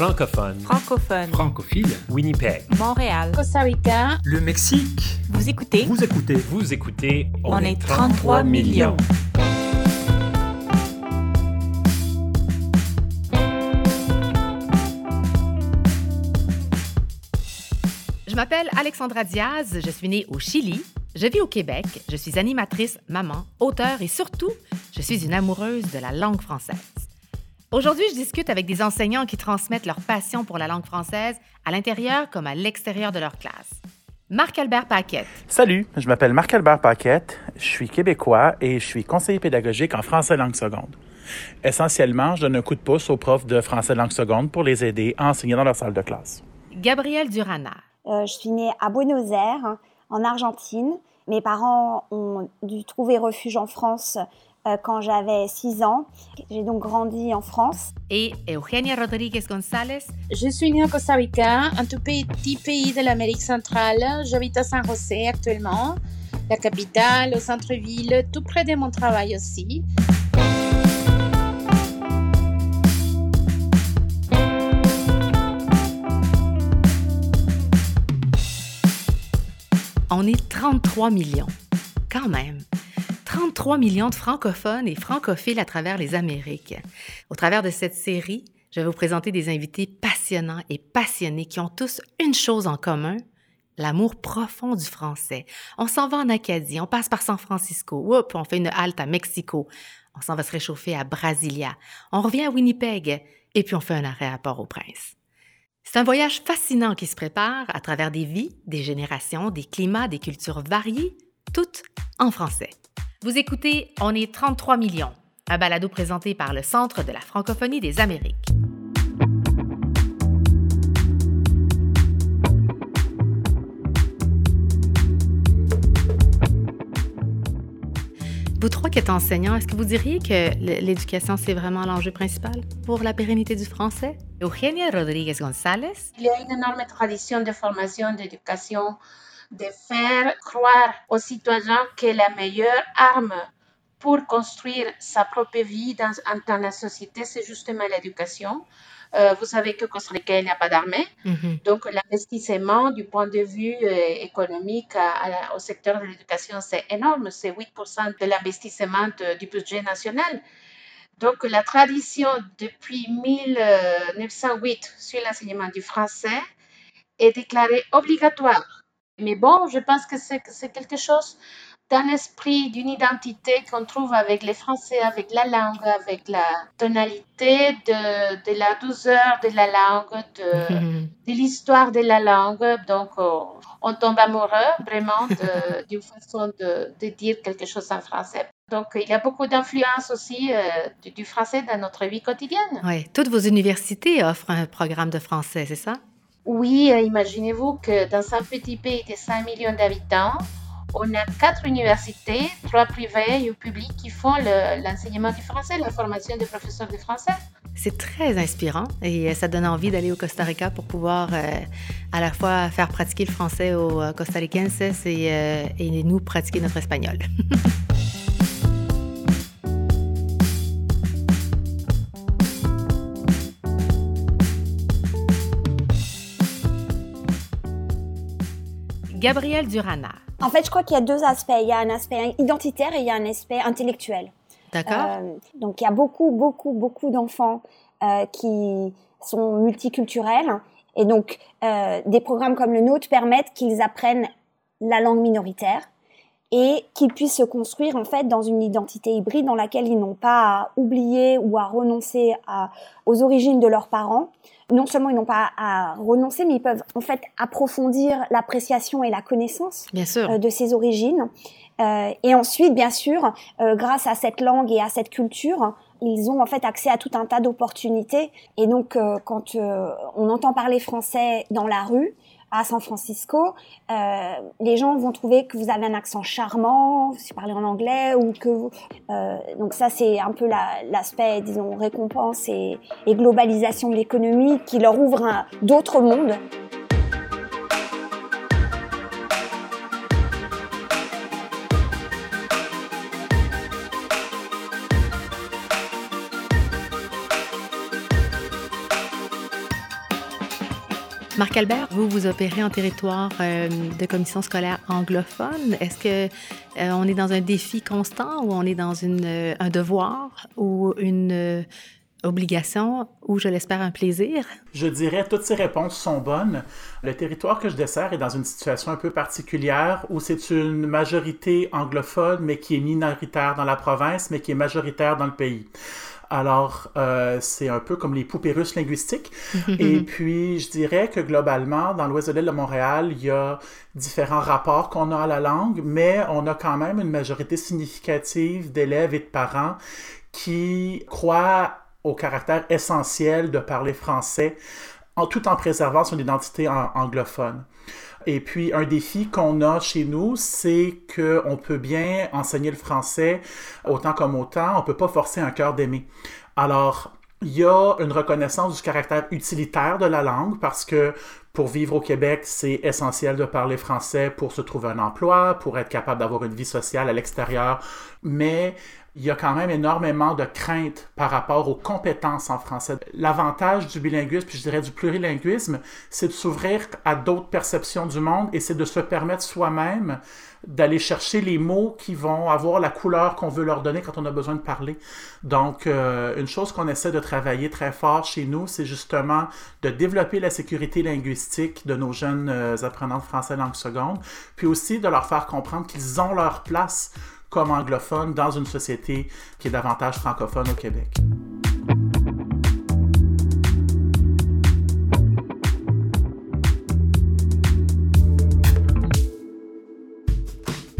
Francophone. Francophone. Francophile. Winnipeg. Montréal. Costa Rica. Le Mexique. Vous écoutez. Vous écoutez. Vous écoutez. On, est 33 millions. Je m'appelle Alexandra Diaz, je suis née au Chili, je vis au Québec, je suis animatrice, maman, auteure et surtout, je suis une amoureuse de la langue française. Aujourd'hui, je discute avec des enseignants qui transmettent leur passion pour la langue française à l'intérieur comme à l'extérieur de leur classe. Marc-Albert Paquette. Salut, je m'appelle Marc-Albert Paquette, je suis québécois et je suis conseiller pédagogique en français langue seconde. Essentiellement, je donne un coup de pouce aux profs de français langue seconde pour les aider à enseigner dans leur salle de classe. Gabrielle Durana. Euh, je suis née à Buenos Aires, en Argentine. Mes parents ont dû trouver refuge en France quand j'avais 6 ans. J'ai donc grandi en France. Et Eugenia Rodriguez González. Je suis née au Costa Rica, un tout petit pays de l'Amérique centrale. J'habite à San José actuellement, la capitale, au centre-ville, tout près de mon travail aussi. On est 33 millions. Quand même. 33 millions de francophones et francophiles à travers les Amériques. Au travers de cette série, je vais vous présenter des invités passionnants et passionnés qui ont tous une chose en commun, l'amour profond du français. On s'en va en Acadie, on passe par San Francisco, on fait une halte à Mexico, on s'en va se réchauffer à Brasilia, on revient à Winnipeg et puis on fait un arrêt à Port-au-Prince. C'est un voyage fascinant qui se prépare à travers des vies, des générations, des climats, des cultures variées, toutes en français. Vous écoutez On est 33 millions, un balado présenté par le Centre de la francophonie des Amériques. Vous trois qui êtes enseignants, est-ce que vous diriez que l'éducation, c'est vraiment l'enjeu principal pour la pérennité du français? Eugenia Rodriguez González. Il y a une énorme tradition de formation, d'éducation, de faire croire aux citoyens que la meilleure arme pour construire sa propre vie dans, dans la société, c'est justement l'éducation. Euh, vous savez que Costa Rica, il n'y a pas d'armée. Mhm. Donc, l'investissement du point de vue euh, économique à- à- au secteur de l'éducation, c'est énorme. C'est 8% de l'investissement du budget national. Donc, la tradition depuis 1908 sur l'enseignement du français est déclarée obligatoire. Mais bon, je pense que c'est quelque chose d'un esprit, d'une identité qu'on trouve avec les Français, avec la langue, avec la tonalité de, de la douceur de la langue, de, de l'histoire de la langue. Donc, euh, on tombe amoureux vraiment d'une façon de, de dire quelque chose en français. Donc, il y a beaucoup d'influence aussi euh, du, du français dans notre vie quotidienne. Oui, toutes vos universités offrent un programme de français, c'est ça? Oui, euh, imaginez-vous que dans un petit pays de 5 millions d'habitants, on a quatre universités, trois privées et une publique qui font le- l'enseignement du français, la formation des professeurs de français. C'est très inspirant et euh, ça donne envie d'aller au Costa Rica pour pouvoir euh, à la fois faire pratiquer le français aux costaricenses et, et nous pratiquer notre espagnol. Gabrielle Durana. En fait, je crois qu'il y a deux aspects. Il y a un aspect identitaire et il y a un aspect intellectuel. D'accord? Euh, donc, il y a beaucoup, beaucoup, beaucoup d'enfants euh, qui sont multiculturels. Et donc, euh, des programmes comme le nôtre permettent qu'ils apprennent la langue minoritaire et qu'ils puissent se construire en fait dans une identité hybride dans laquelle ils n'ont pas à oublier ou à renoncer à, aux origines de leurs parents. Non seulement ils n'ont pas à renoncer, mais ils peuvent en fait approfondir l'appréciation et la connaissance Bien sûr. euh, de ses origines. Euh, et ensuite, bien sûr, euh, grâce à cette langue et à cette culture, ils ont en fait accès à tout un tas d'opportunités. Et donc, euh, quand on entend parler français dans la rue, à San Francisco, euh, les gens vont trouver que vous avez un accent charmant, si vous parlez en anglais, ou que vous... euh, donc ça, c'est un peu la- l'aspect, disons, récompense et, et globalisation de l'économie qui leur ouvre d'autres mondes. Marc Albert, vous vous opérez en territoire euh, de commission scolaire anglophone. Est-ce que euh, on est dans un défi constant ou on est dans euh, un devoir ou une obligation ou, je l'espère, un plaisir? Je dirais toutes ces réponses sont bonnes. Le territoire que je desserre est dans une situation un peu particulière où c'est une majorité anglophone, mais qui est minoritaire dans la province, mais qui est majoritaire dans le pays. Alors, euh, c'est un peu comme les poupées russes linguistiques. Et puis, je dirais que globalement, dans l'ouest de l'île de Montréal, il y a différents rapports qu'on a à la langue, mais on a quand même une majorité significative d'élèves et de parents qui croient au caractère essentiel de parler français en, tout en préservant son identité anglophone. Et puis, un défi qu'on a chez nous, c'est qu'on peut bien enseigner le français autant comme autant. On ne peut pas forcer un cœur d'aimer. Alors, il y a une reconnaissance du caractère utilitaire de la langue parce que pour vivre au Québec, c'est essentiel de parler français pour se trouver un emploi, pour être capable d'avoir une vie sociale à l'extérieur. Mais il y a quand même énormément de craintes par rapport aux compétences en français. L'avantage du bilinguisme, puis je dirais du plurilinguisme, c'est de s'ouvrir à d'autres perceptions du monde et c'est de se permettre soi-même d'aller chercher les mots qui vont avoir la couleur qu'on veut leur donner quand on a besoin de parler. Donc, euh, une chose qu'on essaie de travailler très fort chez nous, c'est justement de développer la sécurité linguistique de nos jeunes euh, apprenants de français langue seconde, puis aussi de leur faire comprendre qu'ils ont leur place comme anglophones dans une société qui est davantage francophone au Québec.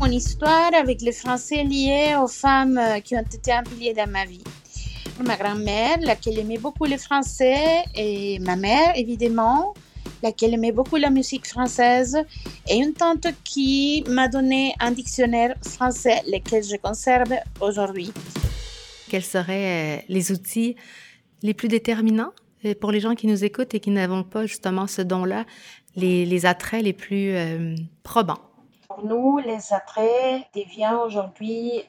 Mon histoire avec le français lié aux femmes euh, qui ont été impliquées dans ma vie. Ma grand-mère, laquelle aimait beaucoup le français, et ma mère, évidemment, laquelle aimait beaucoup la musique française, et une tante qui m'a donné un dictionnaire français, lequel je conserve aujourd'hui. Quels seraient euh, les outils les plus déterminants euh, pour les gens qui nous écoutent et qui n'avons pas justement ce don-là, les, attraits les plus euh, probants? Pour nous, les attraits deviennent aujourd'hui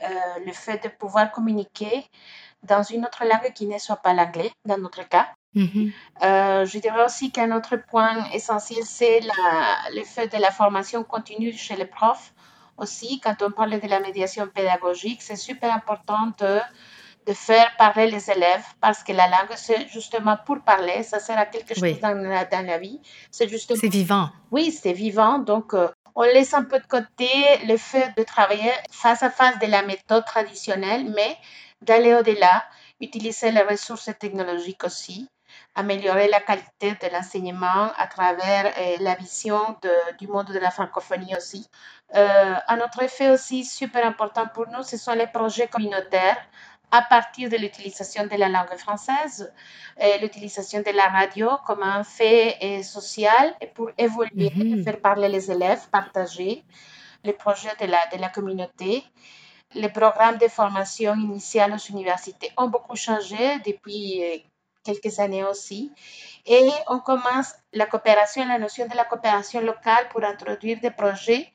le fait de pouvoir communiquer dans une autre langue qui ne soit pas l'anglais, dans notre cas. Mm-hmm. Euh, je dirais aussi qu'un autre point essentiel, c'est le fait de la formation continue chez les profs. Aussi, quand on parle de la médiation pédagogique, c'est super important de, de, faire parler les élèves parce que la langue, c'est justement pour parler, ça sert à quelque chose dans, la, dans, la, vie. C'est justement... C'est vivant. Oui, c'est vivant. Donc, euh, on laisse un peu de côté le fait de travailler face à face de la méthode traditionnelle, mais d'aller au-delà, utiliser les ressources technologiques aussi améliorer la qualité de l'enseignement à travers la vision du monde de la francophonie aussi. Euh, un autre effet aussi super important pour nous, ce sont les projets communautaires à partir de l'utilisation de la langue française, euh, l'utilisation de la radio comme un fait euh, social pour évoluer, mm-hmm. faire parler les élèves, partager les projets de la, de la communauté. Les programmes de formation initiale aux universités ont beaucoup changé depuis quelques années aussi. Et on commence la coopération, la notion de la coopération locale pour introduire des projets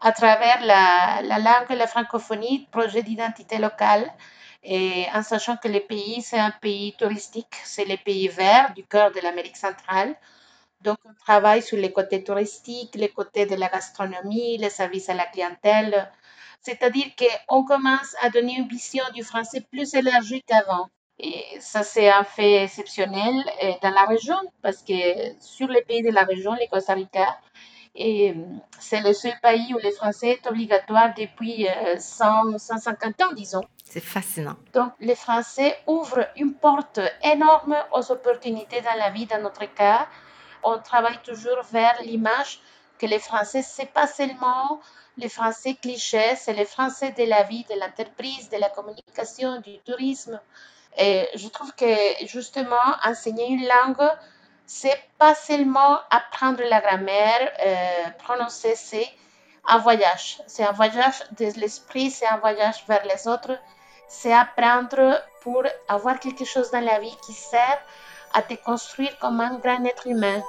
à travers la, la langue et la francophonie, projets d'identité locale, et en sachant que le pays, c'est un pays touristique, c'est le pays vert du cœur de l'Amérique centrale. Donc, on travaille sur les côtés touristiques, les côtés de la gastronomie, les services à la clientèle. C'est-à-dire qu'on commence à donner une vision du français plus élargie qu'avant. Et ça, c'est un fait exceptionnel euh, dans la région parce que sur les pays de la région, les Costa Rica, et c'est le seul pays où le français est obligatoire depuis 100, euh, 150 ans, disons. C'est fascinant. Donc, le français ouvre une porte énorme aux opportunités dans la vie. Dans notre cas, on travaille toujours vers l'image que le français, c'est pas seulement le français cliché, c'est le français de la vie, de l'entreprise, de la communication, du tourisme. Et je trouve que justement, enseigner une langue, c'est pas seulement apprendre la grammaire, euh, prononcer, c'est un voyage. C'est un voyage de l'esprit, c'est un voyage vers les autres. C'est apprendre pour avoir quelque chose dans la vie qui sert à te construire comme un grand être humain.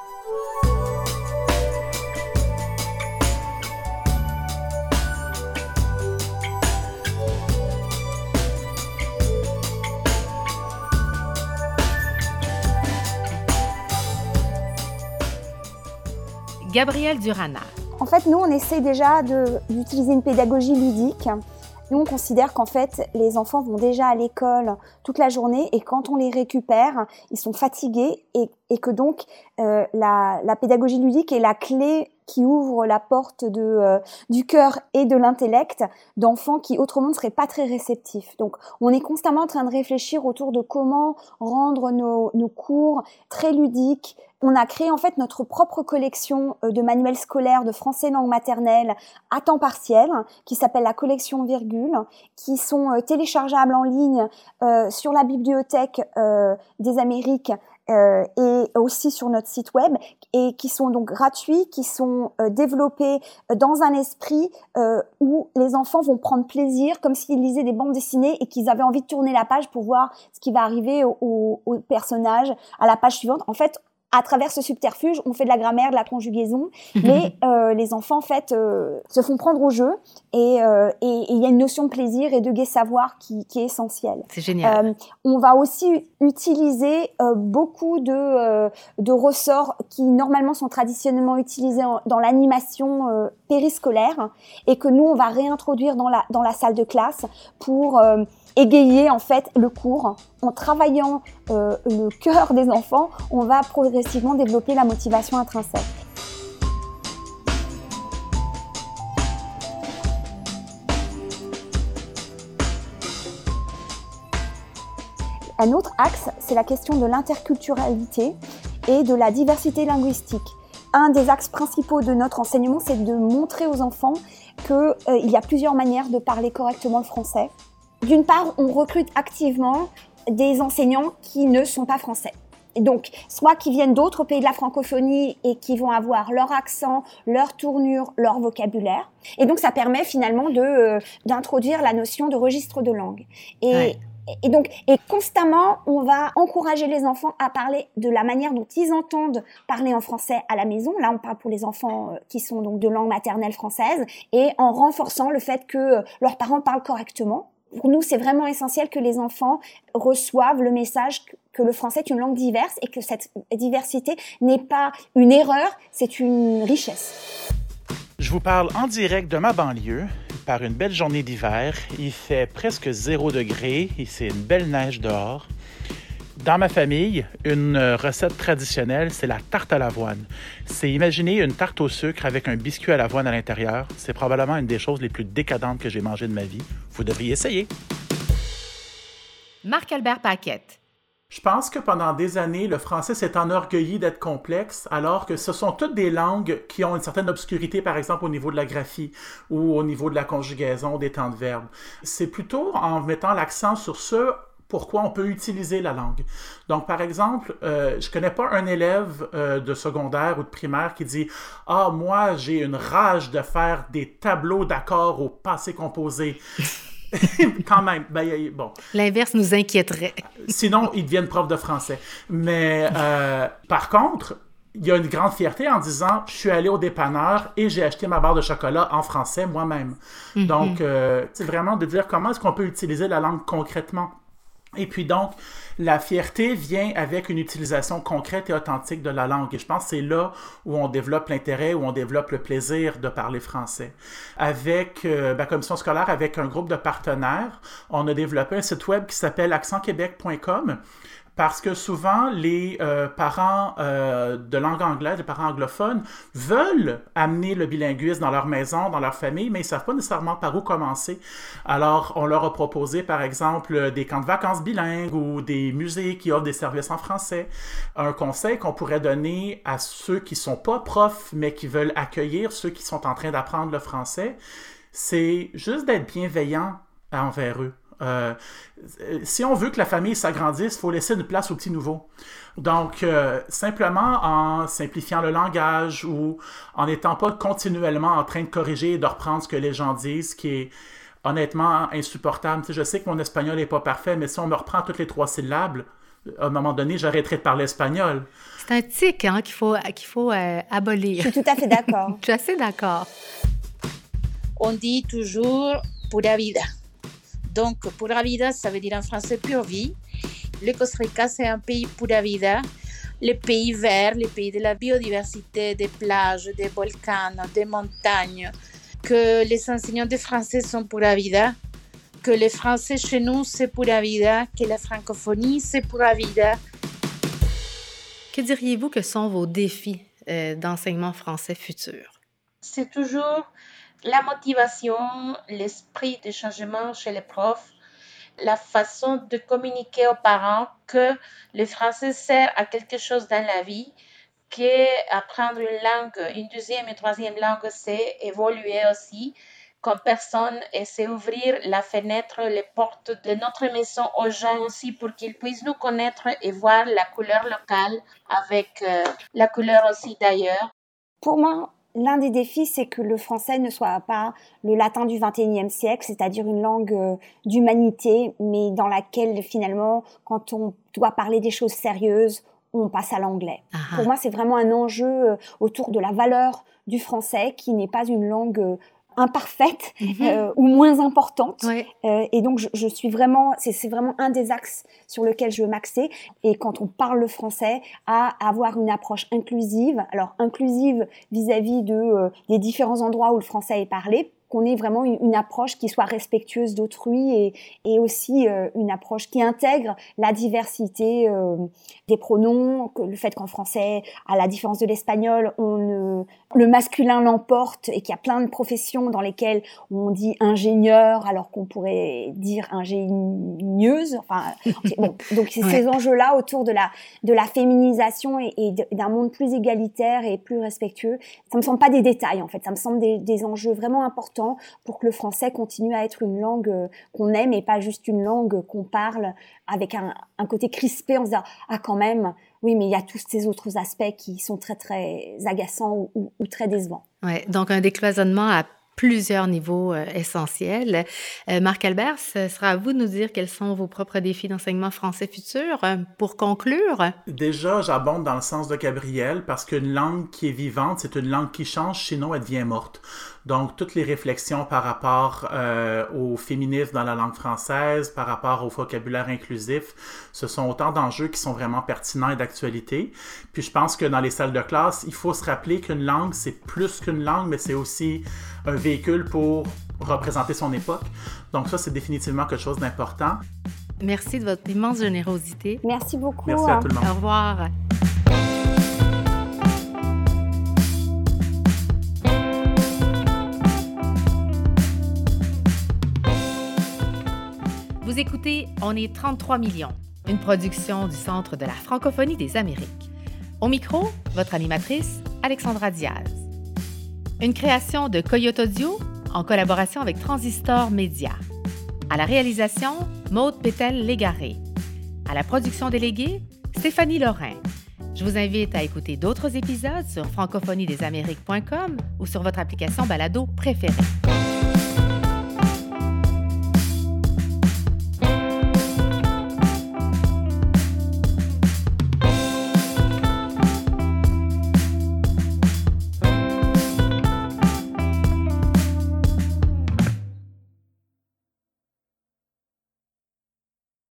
Gabrielle Durana. En fait, nous, on essaie déjà d'utiliser une pédagogie ludique nous, on considère qu'en fait, les enfants vont déjà à l'école toute la journée et quand on les récupère, ils sont fatigués et, que donc euh, la, pédagogie ludique est la clé qui ouvre la porte de, euh, du cœur et de l'intellect d'enfants qui autrement ne seraient pas très réceptifs. Donc on est constamment en train de réfléchir autour de comment rendre nos, nos cours très ludiques, on a créé en fait notre propre collection euh, de manuels scolaires de français langue maternelle à temps partiel, qui s'appelle la collection Virgule, qui sont euh, téléchargeables en ligne euh, sur la bibliothèque des Amériques et aussi sur notre site web et qui sont donc gratuits, qui sont développés dans un esprit où les enfants vont prendre plaisir, comme s'ils lisaient des bandes dessinées et qu'ils avaient envie de tourner la page pour voir ce qui va arriver au, au personnage à la page suivante. En fait, à travers ce subterfuge, on fait de la grammaire, de la conjugaison, mais euh, les enfants en fait euh, se font prendre au jeu euh, et il y a une notion de plaisir et de gai savoir qui, qui est essentielle. C'est génial. on va aussi utiliser beaucoup de, de ressorts qui normalement sont traditionnellement utilisés dans l'animation périscolaire et que nous on va réintroduire dans la dans la salle de classe pour égayer en fait le cours. En travaillant euh, le cœur des enfants, on va progressivement développer la motivation intrinsèque. Un autre axe, c'est la question de l'interculturalité et de la diversité linguistique. Un des axes principaux de notre enseignement, c'est de montrer aux enfants qu'il euh, y a plusieurs manières de parler correctement le français, d'une part, on recrute activement des enseignants qui ne sont pas français. Donc, soit qui viennent d'autres pays de la francophonie et qui vont avoir leur accent, leur tournure, leur vocabulaire. Et donc, ça permet finalement de euh, d'introduire la notion de registre de langue. Et, et donc, et constamment, on va encourager les enfants à parler de la manière dont ils entendent parler en français à la maison. Là, on parle pour les enfants euh, qui sont donc de langue maternelle française et en renforçant le fait que euh, leurs parents parlent correctement pour nous, c'est vraiment essentiel que les enfants reçoivent le message que le français est une langue diverse et que cette diversité n'est pas une erreur, c'est une richesse. Je vous parle en direct de ma banlieue par une belle journée d'hiver. Il fait presque zéro degré et c'est une belle neige dehors. Dans ma famille, une recette traditionnelle, c'est la tarte à l'avoine. C'est imaginer une tarte au sucre avec un biscuit à l'avoine à l'intérieur. C'est probablement une des choses les plus décadentes que j'ai mangées de ma vie. Vous devriez essayer. Marc-Albert Paquette. Je pense que pendant des années, le français s'est enorgueilli d'être complexe, alors que ce sont toutes des langues qui ont une certaine obscurité, par exemple au niveau de la graphie ou au niveau de la conjugaison des temps de verbe. C'est plutôt en mettant l'accent sur ce pourquoi on peut utiliser la langue. Donc, par exemple, euh, je connais pas un élève euh, de secondaire ou de primaire qui dit Ah, moi, j'ai une rage de faire des tableaux d'accords au passé composé. Quand même, ben, bon. L'inverse nous inquiéterait. Sinon, ils deviennent profs de français. Mais euh, par contre, il y a une grande fierté en disant je suis allé au dépanneur et j'ai acheté ma barre de chocolat en français moi-même. Mm-hmm. Donc, euh, c'est vraiment de dire comment est-ce qu'on peut utiliser la langue concrètement. Et puis donc, la fierté vient avec une utilisation concrète et authentique de la langue. Et je pense que c'est là où on développe l'intérêt, où on développe le plaisir de parler français. Avec euh, la commission scolaire, avec un groupe de partenaires, on a développé un site web qui s'appelle accentquebec.com parce que souvent les euh, parents euh, de langue anglaise, les parents anglophones, veulent amener le bilinguisme dans leur maison, dans leur famille, mais ils ne savent pas nécessairement par où commencer. Alors, on leur a proposé, par exemple, des camps de vacances bilingues ou des musées qui offrent des services en français. Un conseil qu'on pourrait donner à ceux qui ne sont pas profs, mais qui veulent accueillir ceux qui sont en train d'apprendre le français, c'est juste d'être bienveillant envers eux. Euh, si on veut que la famille s'agrandisse, il faut laisser une place aux petits nouveaux. Donc, euh, simplement en simplifiant le langage ou en n'étant pas continuellement en train de corriger et de reprendre ce que les gens disent, qui est honnêtement insupportable. je sais que mon espagnol n'est pas parfait, mais si on me reprend toutes les trois syllabes, à un moment donné, j'arrêterai de parler espagnol. C'est un tic hein, qu'il faut, qu'il faut euh, abolir. Je suis tout à fait d'accord. je suis assez d'accord. On dit toujours pura vida. Donc, pura vida, ça veut dire en français pure vie. Le Costa Rica, c'est un pays pura vida. les pays verts, les pays de la biodiversité, des plages, des volcans, des montagnes, que les enseignants de français sont pour la vida, que les français chez nous c'est pour la vida, que la francophonie c'est pour la vida. Que diriez-vous que sont vos défis euh, d'enseignement français futur? C'est toujours la motivation, l'esprit de changement chez les profs, la façon de communiquer aux parents que le français sert à quelque chose dans la vie, qu'apprendre une langue, une deuxième et troisième langue, c'est évoluer aussi comme personne et c'est ouvrir la fenêtre, les portes de notre maison aux gens aussi pour qu'ils puissent nous connaître et voir la couleur locale avec euh, la couleur aussi d'ailleurs. Pour moi, l'un des défis, c'est que le français ne soit pas le latin du XXIe siècle, c'est-à-dire une langue euh, d'humanité, mais dans laquelle finalement, quand on doit parler des choses sérieuses, on passe à l'anglais. Pour moi, c'est vraiment un enjeu euh, autour de la valeur du français, qui n'est pas une langue imparfaite mhm. euh, ou moins importante. Euh, et donc, je, je suis vraiment, c'est vraiment un des axes sur lequel je veux m'axer. Et quand on parle le français, à avoir une approche inclusive. Alors, inclusive vis-à-vis de euh, des différents endroits où le français est parlé, qu'on ait vraiment une, approche qui soit respectueuse d'autrui et, et, aussi euh, une approche qui intègre la diversité euh, des pronoms, que le fait qu'en français, à la différence de l'espagnol, on le masculin l'emporte et qu'il y a plein de professions dans lesquelles on dit ingénieur alors qu'on pourrait dire ingénieuse. Enfin, bon, donc ces enjeux-là autour de la de la féminisation et, et d'un monde plus égalitaire et plus respectueux, ça me semble pas des détails en fait, ça me semble des, des enjeux vraiment importants pour que le français continue à être une langue euh, qu'on aime et pas juste une langue qu'on parle avec un, côté crispé en se disant ah quand même oui mais il y a tous ces autres aspects qui sont très très agaçants ou, très décevants. Ouais, donc un décloisonnement à plusieurs niveaux euh, essentiels. Euh, Marc Albert, ce sera à vous de nous dire quels sont vos propres défis d'enseignement français futur. Pour conclure. Déjà, j'abonde dans le sens de Gabriel parce qu'une langue qui est vivante, c'est une langue qui change, sinon elle devient morte. Donc, toutes les réflexions par rapport au féminisme dans la langue française, par rapport au vocabulaire inclusif, ce sont autant d'enjeux qui sont vraiment pertinents et d'actualité. Puis, je pense que dans les salles de classe, il faut se rappeler qu'une langue, c'est plus qu'une langue, mais c'est aussi un véhicule pour représenter son époque. Donc ça, c'est définitivement quelque chose d'important. Merci de votre immense générosité. Merci beaucoup. Merci à tout le monde. Au revoir. Vous écoutez On est 33 millions, une production du Centre de la francophonie des Amériques. Au micro, votre animatrice, Alexandra Diaz. Une création de Coyote Audio en collaboration avec Transistor Média. À la réalisation, Maude Pétel-Légaré. À la production déléguée, Stéphanie Lorrain. Je vous invite à écouter d'autres épisodes sur francophoniedésamériques.com ou sur votre application balado préférée.